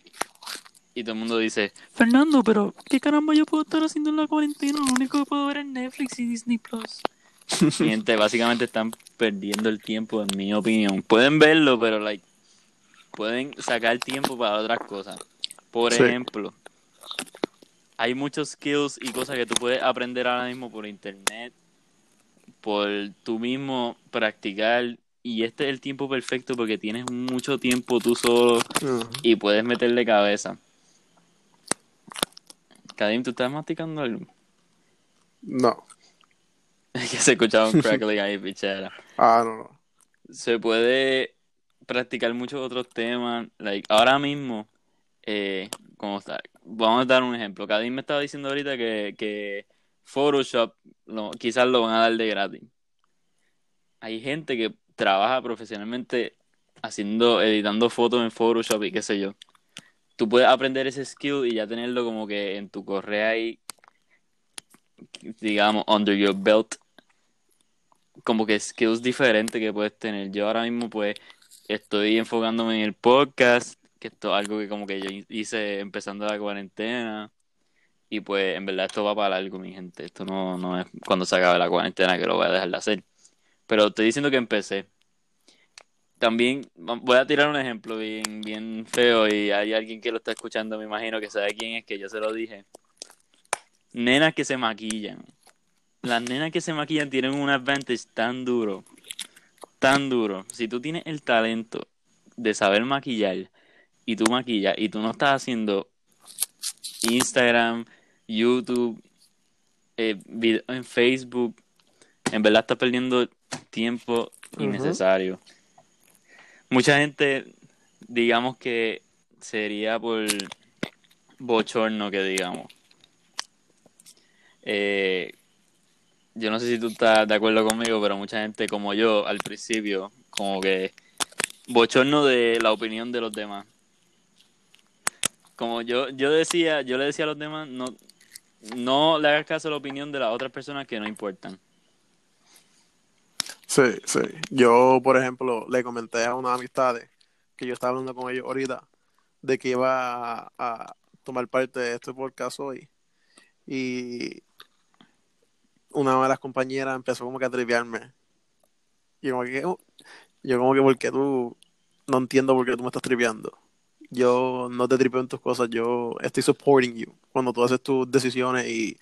Y todo el mundo dice, Fernando, pero ¿qué caramba yo puedo estar haciendo en la cuarentena? Lo único que puedo ver es Netflix y Disney Plus. (laughs) Mi gente, básicamente están perdiendo el tiempo, en mi opinión. Pueden verlo, pero like, pueden sacar tiempo para otras cosas. Por Sí. ejemplo, hay muchos skills y cosas que tú puedes aprender ahora mismo por internet, por tú mismo practicar y este es el tiempo perfecto porque tienes mucho tiempo tú solo y puedes meterle cabeza. Kadim, ¿tú estás masticando algo? No. (laughs) Es que se escuchaba un (laughs) crackling ahí, pichera. Ah, no, no. Se puede practicar muchos otros temas. Like, ahora mismo, eh, ¿cómo está? Vamos a dar un ejemplo. Kadim me estaba diciendo ahorita que, que Photoshop quizás lo van a dar de gratis. Hay gente que trabaja profesionalmente haciendo, editando fotos en Photoshop y qué sé yo. Tú puedes aprender ese skill y ya tenerlo como que en tu correa ahí, digamos, under your belt como que skills diferentes que puedes tener. Yo ahora mismo pues estoy enfocándome en el podcast, que esto es algo que como que yo hice empezando la cuarentena. Y pues en verdad esto va para largo, mi gente. Esto no, no es cuando se acabe la cuarentena que lo voy a dejar de hacer. Pero estoy diciendo que empecé. También voy a tirar un ejemplo bien, bien feo y hay alguien que lo está escuchando, me imagino que sabe quién es, que yo se lo dije. Nenas que se maquillan. Las nenas que se maquillan tienen un advantage tan duro, tan duro. Si tú tienes el talento de saber maquillar y tú maquillas y tú no estás haciendo Instagram, YouTube, eh, video en Facebook, en verdad estás perdiendo tiempo innecesario. Mucha gente, digamos que sería por bochorno que digamos. Eh, yo no sé si tú estás de acuerdo conmigo, pero mucha gente como yo al principio, como que bochorno de la opinión de los demás. Como yo, yo decía, yo le decía a los demás, no, no le hagas caso a la opinión de las otras personas que no importan. Sí, sí. Yo, por ejemplo, le comenté a unas amistades que yo estaba hablando con ellos ahorita de que iba a, tomar parte de este podcast hoy. Y una de las compañeras empezó como que a triviarme. Y como que, yo como que, ¿por qué tú? No entiendo por qué tú me estás tripeando. Yo no te tripeo en tus cosas, yo estoy supporting you cuando tú haces tus decisiones y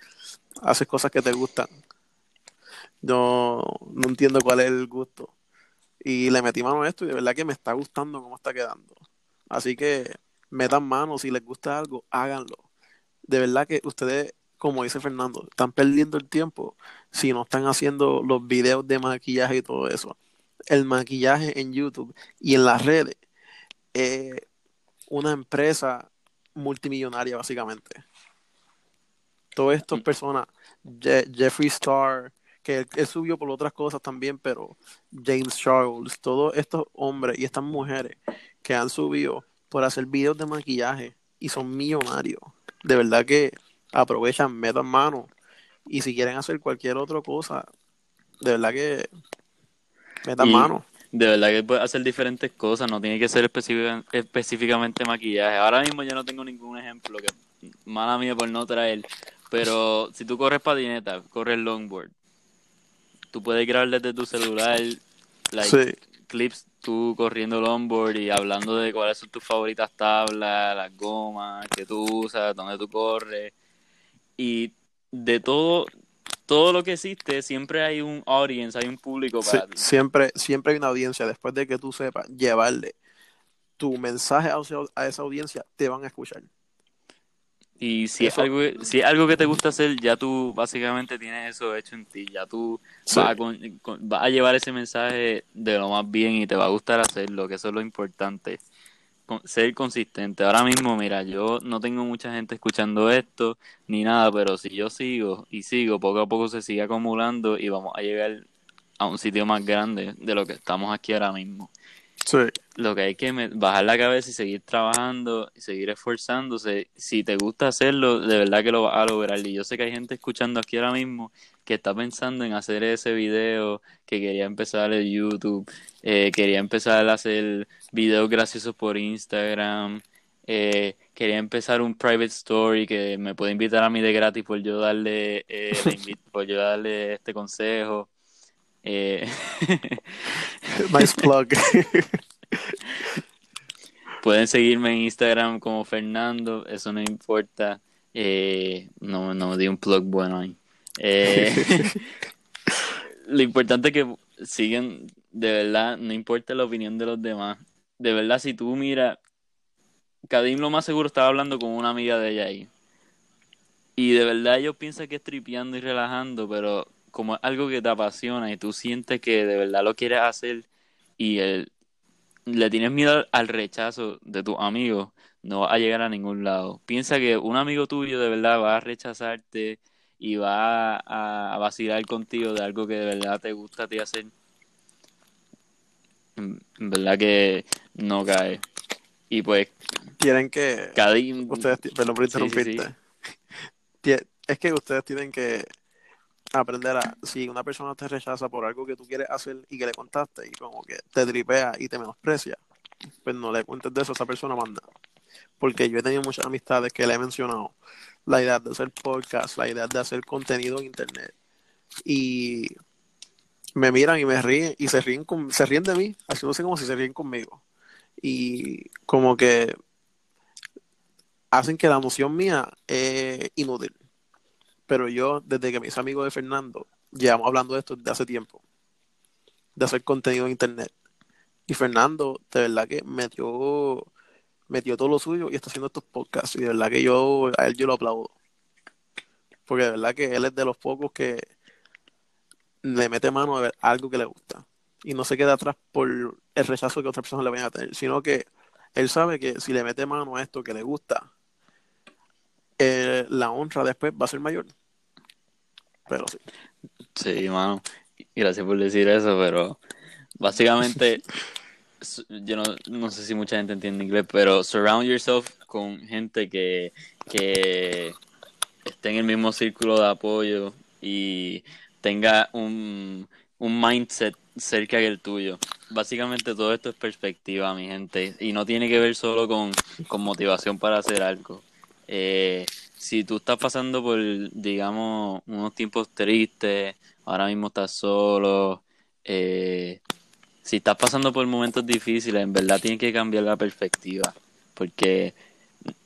haces cosas que te gustan. Yo no entiendo cuál es el gusto. Y le metí mano a esto y de verdad que me está gustando cómo está quedando. Así que metan mano, si les gusta algo, háganlo. De verdad que ustedes, como dice Fernando, están perdiendo el tiempo si no están haciendo los videos de maquillaje y todo eso. El maquillaje en YouTube y en las redes es una empresa multimillonaria básicamente. Todas estas personas, Je- Jeffree Star, que él, él subió por otras cosas también, pero James Charles, todos estos hombres y estas mujeres que han subido por hacer videos de maquillaje y son millonarios. De verdad que aprovechan, metan mano. Y si quieren hacer cualquier otra cosa, de verdad que metan Y- mano. De verdad que puedes hacer diferentes cosas, no tiene que ser específica- específicamente maquillaje. Ahora mismo yo no tengo ningún ejemplo, que mala mía por no traer, pero si tú corres patineta, corres longboard, tú puedes grabar desde tu celular like, Sí, clips tú corriendo longboard y hablando de cuáles son tus favoritas tablas, las gomas que tú usas, dónde tú corres. Y de todo, todo lo que existe, siempre hay un audience, hay un público sí, para ti. siempre, siempre hay una audiencia. Después de que tú sepas llevarle tu mensaje a, esa audiencia, te van a escuchar. Y si es, algo, si es algo que te gusta hacer, ya tú básicamente tienes eso hecho en ti. Ya tú Sí. vas, a, con- con- vas a llevar ese mensaje de lo más bien y te va a gustar hacerlo, que eso es lo importante. Ser consistente. Ahora mismo, mira, yo no tengo mucha gente escuchando esto ni nada, pero si yo sigo y sigo, poco a poco se sigue acumulando y vamos a llegar a un sitio más grande de lo que estamos aquí ahora mismo Sí, lo que hay que bajar la cabeza y seguir trabajando y seguir esforzándose. Si te gusta hacerlo, de verdad que lo vas a lograr. Y yo sé que hay gente escuchando aquí ahora mismo que está pensando en hacer ese video, que quería empezar el YouTube, eh, quería empezar a hacer videos graciosos por Instagram, eh, quería empezar un private story que me puede invitar a mí de gratis por yo darle, eh, (laughs) por yo darle este consejo. (laughs) Nice plug. (laughs) Pueden seguirme en Instagram como Fernando, eso no importa. Eh, no, no di un plug bueno ahí. Eh, (laughs) (laughs) lo importante es que sigan, de verdad, no importa la opinión de los demás. De verdad, si tú miras, Kadim lo más seguro estaba hablando con una amiga de ella ahí. Y de verdad ellos piensan que es tripeando y relajando, pero como es algo que te apasiona y tú sientes que de verdad lo quieres hacer y el, le tienes miedo al rechazo de tus amigos, no vas a llegar a ningún lado. Piensa que un amigo tuyo de verdad va a rechazarte y va a, vacilar contigo de algo que de verdad te gusta a ti hacer. En verdad que no cae. Y pues. Tienen que. Ustedes, perdón por interrumpirte. Es que ustedes tienen que aprender a. Si una persona te rechaza por algo que tú quieres hacer y que le contaste y como que te tripea y te menosprecia, pues no le cuentes de eso a esa persona, manda. Porque yo he tenido muchas amistades que le he mencionado la idea de hacer podcast, la idea de hacer contenido en internet. Y me miran y me ríen y se ríen, con, se ríen de mí, haciéndose como si se ríen conmigo. Y como que hacen que la emoción mía es inútil. Pero yo, desde que mis amigos de Fernando, llevamos hablando de esto desde hace tiempo, de hacer contenido en internet. Y Fernando, de verdad que metió, metió todo lo suyo y está haciendo estos podcasts. Y de verdad que yo, a él yo lo aplaudo. Porque de verdad que él es de los pocos que le mete mano a ver algo que le gusta. Y no se queda atrás por el rechazo que otras personas le vayan a tener, sino que él sabe que si le mete mano a esto que le gusta, eh, la honra después va a ser mayor. Pero sí. Sí, mano. Gracias por decir eso, pero básicamente, (laughs) yo no, no, sé si mucha gente entiende inglés, pero surround yourself con gente que, que esté en el mismo círculo de apoyo y tenga un, un mindset cerca del tuyo. Básicamente todo esto es perspectiva, mi gente, y no tiene que ver solo con, con motivación para hacer algo. Eh, si tú estás pasando por, digamos, unos tiempos tristes, ahora mismo estás solo, eh, si estás pasando por momentos difíciles, en verdad tienes que cambiar la perspectiva, porque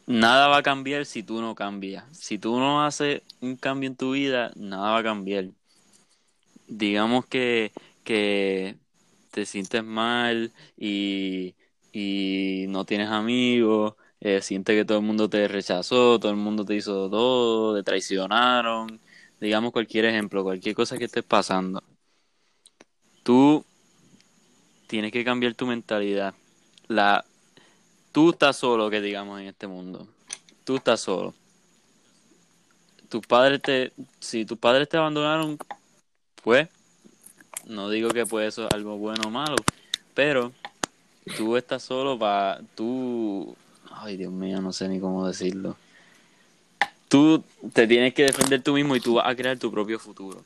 nada va a cambiar si tú no cambias. Si tú no haces un cambio en tu vida, nada va a cambiar. Digamos que, que te sientes mal y, y no tienes amigos eh, siente que todo el mundo te rechazó, todo el mundo te hizo todo, te traicionaron, digamos cualquier ejemplo, cualquier cosa que estés pasando. Tú tienes que cambiar tu mentalidad. La, tú estás solo, que digamos, en este mundo. Tú estás solo. Tus padres te, si tus padres te abandonaron, pues, no digo que pues eso es algo bueno o malo, pero tú estás solo para, tú Ay, Dios mío, no sé ni cómo decirlo. Tú te tienes que defender tú mismo y tú vas a crear tu propio futuro.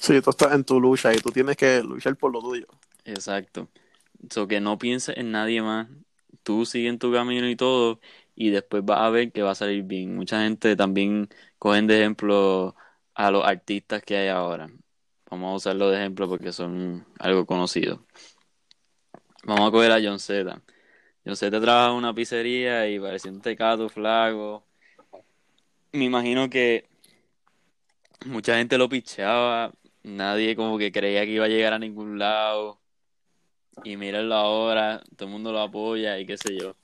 Sí, tú estás en tu lucha y tú tienes que luchar por lo tuyo. Exacto. So que no pienses en nadie más. Tú sigue en tu camino y todo y después vas a ver que va a salir bien. Mucha gente también cogen de ejemplo a los artistas que hay ahora. Vamos a usarlo de ejemplo porque son algo conocido. Vamos a coger a John Z. Sé, te trabaja en una pizzería y parecía un tecato flaco. Me imagino que mucha gente lo picheaba, nadie como que creía que iba a llegar a ningún lado. Y míralo ahora, todo el mundo lo apoya y qué sé yo.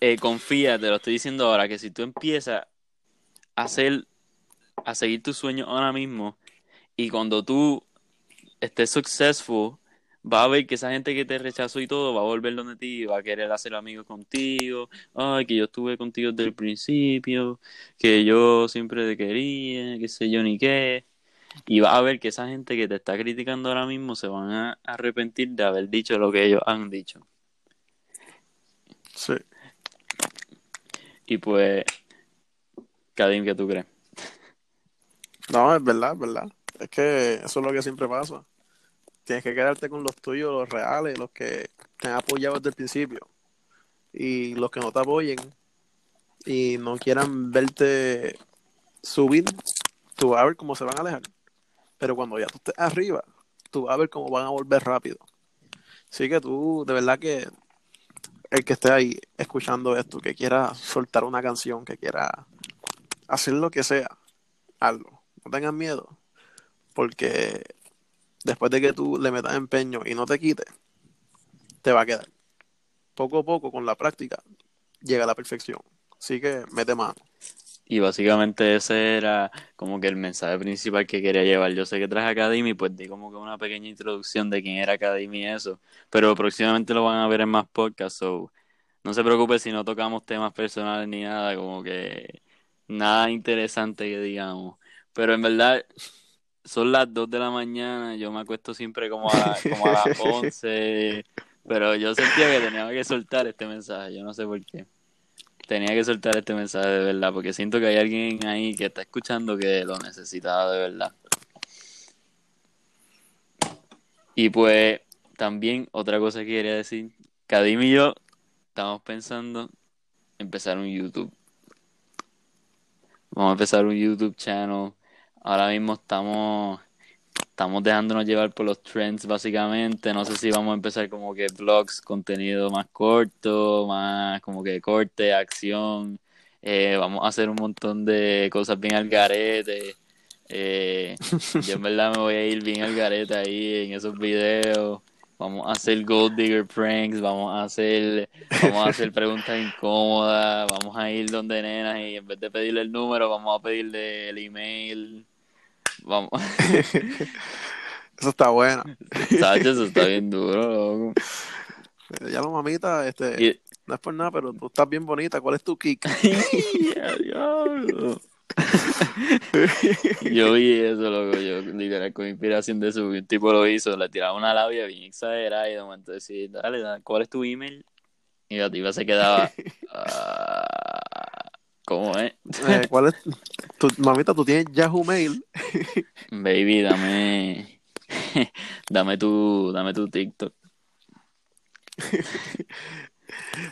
Eh, confía, te lo estoy diciendo ahora, que si tú empiezas a hacer, a seguir tus sueños ahora mismo, y cuando tú estés successful, va a ver que esa gente que te rechazó y todo va a volver donde ti, va a querer hacer amigos contigo, ay, que yo estuve contigo desde el principio, que yo siempre te quería, qué sé yo ni qué. Y va a ver que esa gente que te está criticando ahora mismo se van a arrepentir de haber dicho lo que ellos han dicho. Sí. Y pues, Kadim, ¿qué tú crees? No, es verdad, es verdad. Es que eso es lo que siempre pasa tienes que quedarte con los tuyos, los reales, los que te han apoyado desde el principio. Y los que no te apoyen y no quieran verte subir, tú vas a ver cómo se van a alejar. Pero cuando ya tú estés arriba, tú vas a ver cómo van a volver rápido. Así que tú, de verdad que el que esté ahí escuchando esto, que quiera soltar una canción, que quiera hacer lo que sea, hazlo. No tengan miedo, porque después de que tú le metas empeño y no te quites, te va a quedar. Poco a poco, con la práctica, llega a la perfección. Así que mete mano. Y básicamente ese era como que el mensaje principal que quería llevar. Yo sé que traje Academy, pues di como que una pequeña introducción de quién era Academy y eso. Pero próximamente lo van a ver en más podcasts, so no se preocupe si no tocamos temas personales ni nada, como que nada interesante que digamos. Pero en verdad, son las 2 de la mañana, yo me acuesto siempre como a, como a las (laughs) 11, pero yo sentía que tenía que soltar este mensaje, yo no sé por qué. Tenía que soltar este mensaje de verdad, porque siento que hay alguien ahí que está escuchando que lo necesitaba de verdad. Y pues también otra cosa que quería decir, Kadim y yo estamos pensando empezar un YouTube. Vamos a empezar un YouTube channel. Ahora mismo estamos estamos dejándonos llevar por los trends básicamente. No sé si vamos a empezar como que vlogs, contenido más corto, más como que corte, acción. Eh, vamos a hacer un montón de cosas bien al garete. Eh, (laughs) yo en verdad me voy a ir bien al garete ahí en esos videos vamos a hacer gold digger pranks, vamos a hacer, vamos a hacer (laughs) preguntas incómodas, vamos a ir donde nenas y en vez de pedirle el número, vamos a pedirle el email. Vamos. (laughs) Eso está bueno. Eso está bien (laughs) duro, loco. Ya lo mamita, este, no es por nada, pero tú estás bien bonita. ¿Cuál es tu kick? (laughs) yo vi eso, loco. Yo, literal, con inspiración de eso, un tipo lo hizo, le tiraba una labia bien exagerada y de momento decía, dale, dale, ¿cuál es tu email? Y la tipa se quedaba, uh, ¿cómo es? Eh, (laughs) ¿Cuál es? Tu, mamita, tú tienes Yahoo Mail. (laughs) Baby, dame, (laughs) dame tu, dame tu TikTok.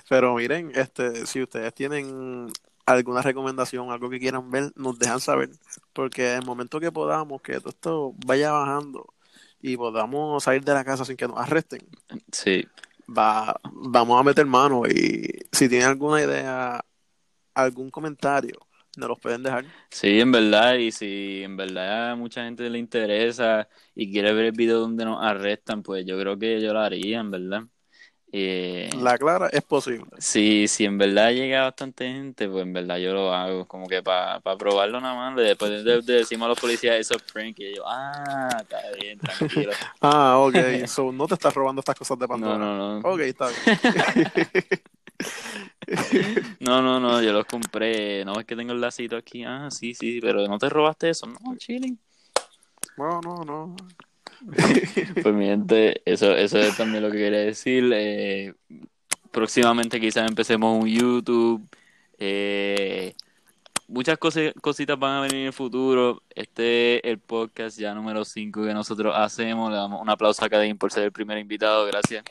Pero miren, este, si ustedes tienen alguna recomendación, algo que quieran ver, nos dejan saber. Porque en el momento que podamos, que todo esto vaya bajando y podamos salir de la casa sin que nos arresten, sí. va, vamos a meter mano. Y si tienen alguna idea, algún comentario, nos los pueden dejar. Sí, en verdad, y si en verdad a mucha gente le interesa y quiere ver el video donde nos arrestan, pues yo creo que yo lo haría, en verdad. Eh, la clara es posible. Sí, si en verdad llega bastante gente, pues en verdad yo lo hago, como que para probarlo nada más. Después de, decimos a los policías eso es prank, y yo, ah, está bien, tranquilo. (laughs) ah, ok, so, no te estás robando estas cosas de Pandora. No, no, no. Ok, está bien. (laughs) no, no, no, yo los compré. No es que tengo el lacito aquí. Ah, sí, sí, pero no te robaste eso. No, chilling. No, no, no. (laughs) pues mi gente, eso, eso es también lo que quería decir. Eh, próximamente quizás empecemos un YouTube. Eh, muchas cositas van a venir en el futuro. Este es el podcast ya número 5 que nosotros hacemos. Le damos un aplauso a Cadín por ser el primer invitado. Gracias.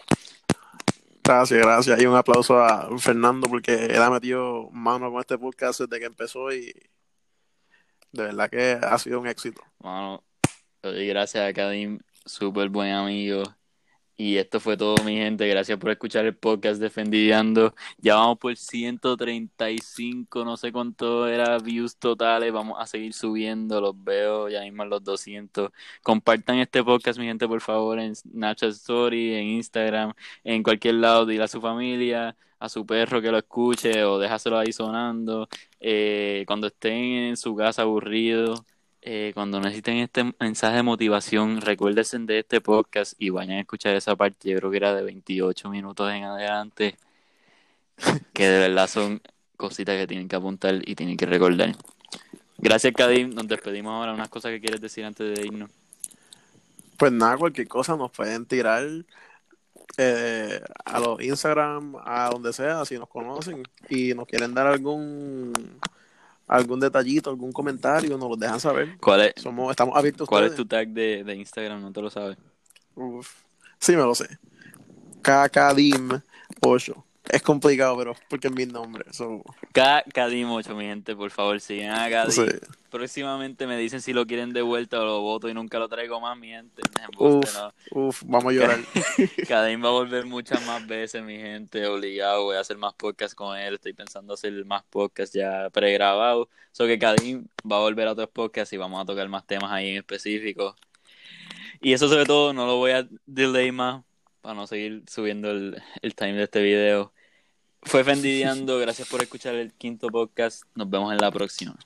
Gracias, gracias. Y un aplauso a Fernando porque él ha metido mano con este podcast desde que empezó y de verdad que ha sido un éxito. Mano, gracias a Kadim, súper buen amigo. Y esto fue todo, mi gente. Gracias por escuchar el podcast Defendiendo. Ya vamos por 135, no sé cuánto era views totales. Vamos a seguir subiendo, los veo ya mismo los 200. Compartan este podcast, mi gente, por favor, en Snapchat Story, en Instagram, en cualquier lado. Dile a su familia, a su perro que lo escuche o déjaselo ahí sonando. Eh, cuando estén en su casa aburridos eh, cuando necesiten este mensaje de motivación, recuérdense de este podcast y vayan a escuchar esa parte, yo creo que era de 28 minutos en adelante, (laughs) que de verdad son cositas que tienen que apuntar y tienen que recordar. Gracias, Kadim. Nos despedimos ahora. Unas cosas que quieres decir antes de irnos. Pues nada, cualquier cosa nos pueden tirar eh, a los Instagram, a donde sea, si nos conocen y nos quieren dar algún algún detallito, algún comentario, nos lo dejan saber. ¿Cuál es? Somos, estamos abiertos. ¿Cuál es tu tag de, de, Instagram? No te lo sabes. Uf. Sí, me lo sé. KKDIM8. Es complicado, pero porque es mi nombre. So. KKDIM8, mi gente, por favor, sigan a Kadim. Próximamente me dicen si lo quieren de vuelta o lo voto y nunca lo traigo más, mi gente. Uf, uf, vamos a llorar. (laughs) Kadim va a volver muchas más veces, mi gente, obligado. Voy a hacer más podcasts con él. Estoy pensando hacer más podcasts ya pregrabados. So que Kadim va a volver a otros podcasts y vamos a tocar más temas ahí en específico. Y eso sobre todo no lo voy a delay más para no seguir subiendo el, el time de este video. Fue Fendidiando, gracias por escuchar el quinto podcast. Nos vemos en la próxima.